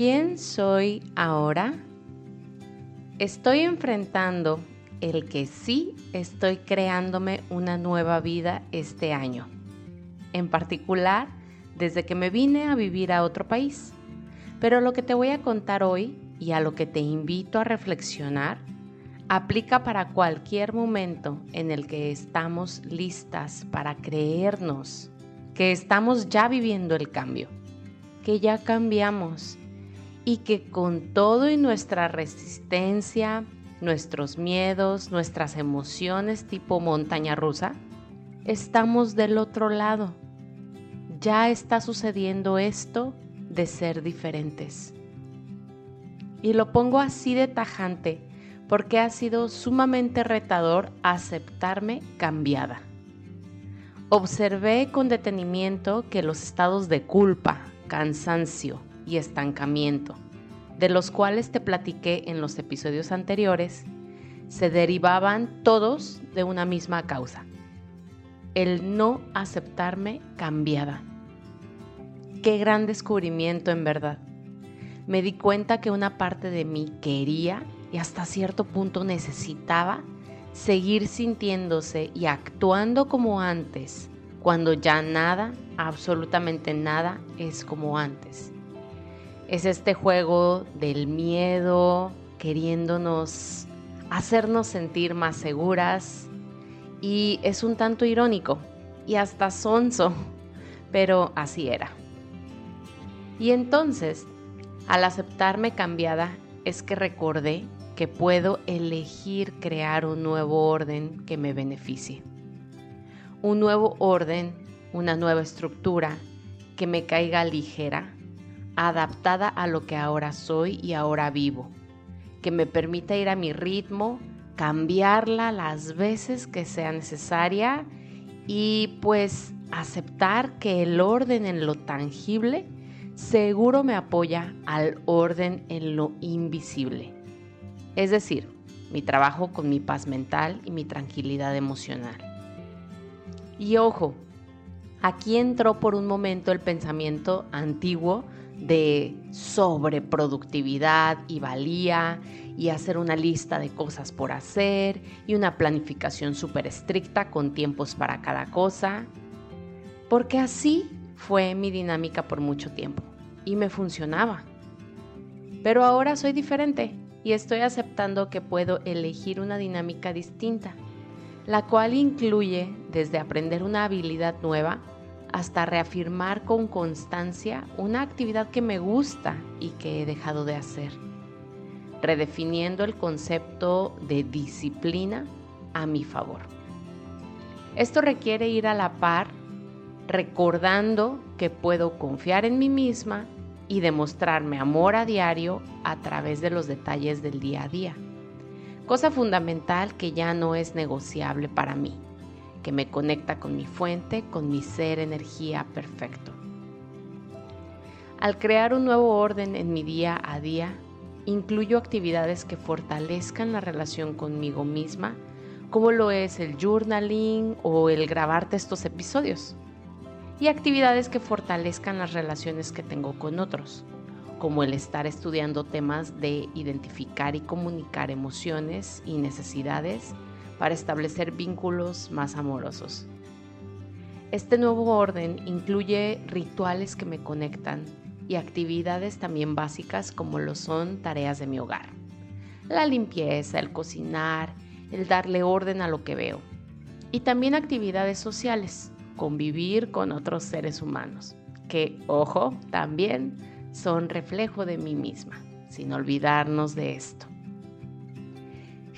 ¿Quién soy ahora? Estoy enfrentando el que sí estoy creándome una nueva vida este año. En particular, desde que me vine a vivir a otro país. Pero lo que te voy a contar hoy y a lo que te invito a reflexionar aplica para cualquier momento en el que estamos listas para creernos que estamos ya viviendo el cambio, que ya cambiamos y que con todo y nuestra resistencia, nuestros miedos, nuestras emociones tipo montaña rusa, estamos del otro lado. Ya está sucediendo esto de ser diferentes. Y lo pongo así de tajante porque ha sido sumamente retador aceptarme cambiada. Observé con detenimiento que los estados de culpa, cansancio y estancamiento, de los cuales te platiqué en los episodios anteriores, se derivaban todos de una misma causa, el no aceptarme cambiada. Qué gran descubrimiento en verdad. Me di cuenta que una parte de mí quería y hasta cierto punto necesitaba seguir sintiéndose y actuando como antes, cuando ya nada, absolutamente nada, es como antes. Es este juego del miedo, queriéndonos hacernos sentir más seguras y es un tanto irónico y hasta sonso, pero así era. Y entonces, al aceptarme cambiada, es que recordé que puedo elegir crear un nuevo orden que me beneficie. Un nuevo orden, una nueva estructura que me caiga ligera, adaptada a lo que ahora soy y ahora vivo, que me permita ir a mi ritmo, cambiarla las veces que sea necesaria y pues aceptar que el orden en lo tangible seguro me apoya al orden en lo invisible. Es decir, mi trabajo con mi paz mental y mi tranquilidad emocional. Y ojo, aquí entró por un momento el pensamiento antiguo de sobreproductividad y valía y hacer una lista de cosas por hacer y una planificación súper estricta con tiempos para cada cosa, porque así fue mi dinámica por mucho tiempo y me funcionaba. Pero ahora soy diferente y estoy aceptando que puedo elegir una dinámica distinta, la cual incluye desde aprender una habilidad nueva hasta reafirmar con constancia una actividad que me gusta y que he dejado de hacer, redefiniendo el concepto de disciplina a mi favor. Esto requiere ir a la par recordando que puedo confiar en mí misma y demostrarme amor a diario a través de los detalles del día a día. Cosa fundamental que ya no es negociable para mí, que me conecta con mi fuente, con mi ser energía perfecto. Al crear un nuevo orden en mi día a día, incluyo actividades que fortalezcan la relación conmigo misma, como lo es el journaling o el grabarte estos episodios y actividades que fortalezcan las relaciones que tengo con otros, como el estar estudiando temas de identificar y comunicar emociones y necesidades para establecer vínculos más amorosos. Este nuevo orden incluye rituales que me conectan y actividades también básicas como lo son tareas de mi hogar. La limpieza, el cocinar, el darle orden a lo que veo. Y también actividades sociales convivir con otros seres humanos, que, ojo, también son reflejo de mí misma, sin olvidarnos de esto.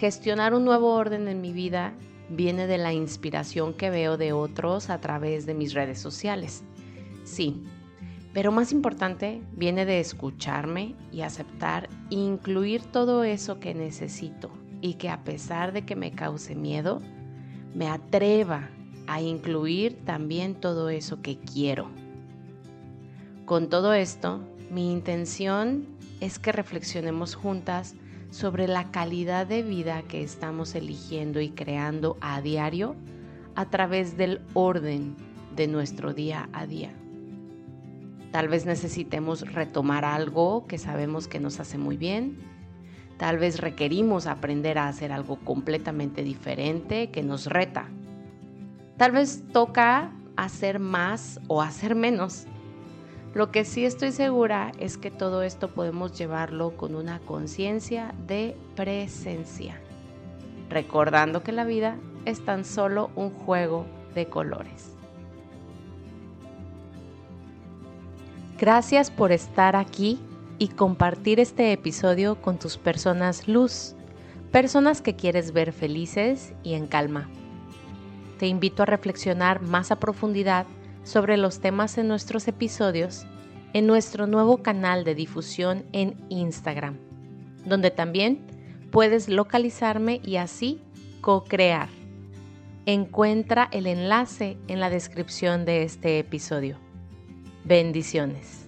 Gestionar un nuevo orden en mi vida viene de la inspiración que veo de otros a través de mis redes sociales. Sí, pero más importante viene de escucharme y aceptar incluir todo eso que necesito y que a pesar de que me cause miedo, me atreva a incluir también todo eso que quiero. Con todo esto, mi intención es que reflexionemos juntas sobre la calidad de vida que estamos eligiendo y creando a diario a través del orden de nuestro día a día. Tal vez necesitemos retomar algo que sabemos que nos hace muy bien. Tal vez requerimos aprender a hacer algo completamente diferente que nos reta. Tal vez toca hacer más o hacer menos. Lo que sí estoy segura es que todo esto podemos llevarlo con una conciencia de presencia, recordando que la vida es tan solo un juego de colores. Gracias por estar aquí y compartir este episodio con tus personas luz, personas que quieres ver felices y en calma. Te invito a reflexionar más a profundidad sobre los temas en nuestros episodios en nuestro nuevo canal de difusión en Instagram, donde también puedes localizarme y así co-crear. Encuentra el enlace en la descripción de este episodio. Bendiciones.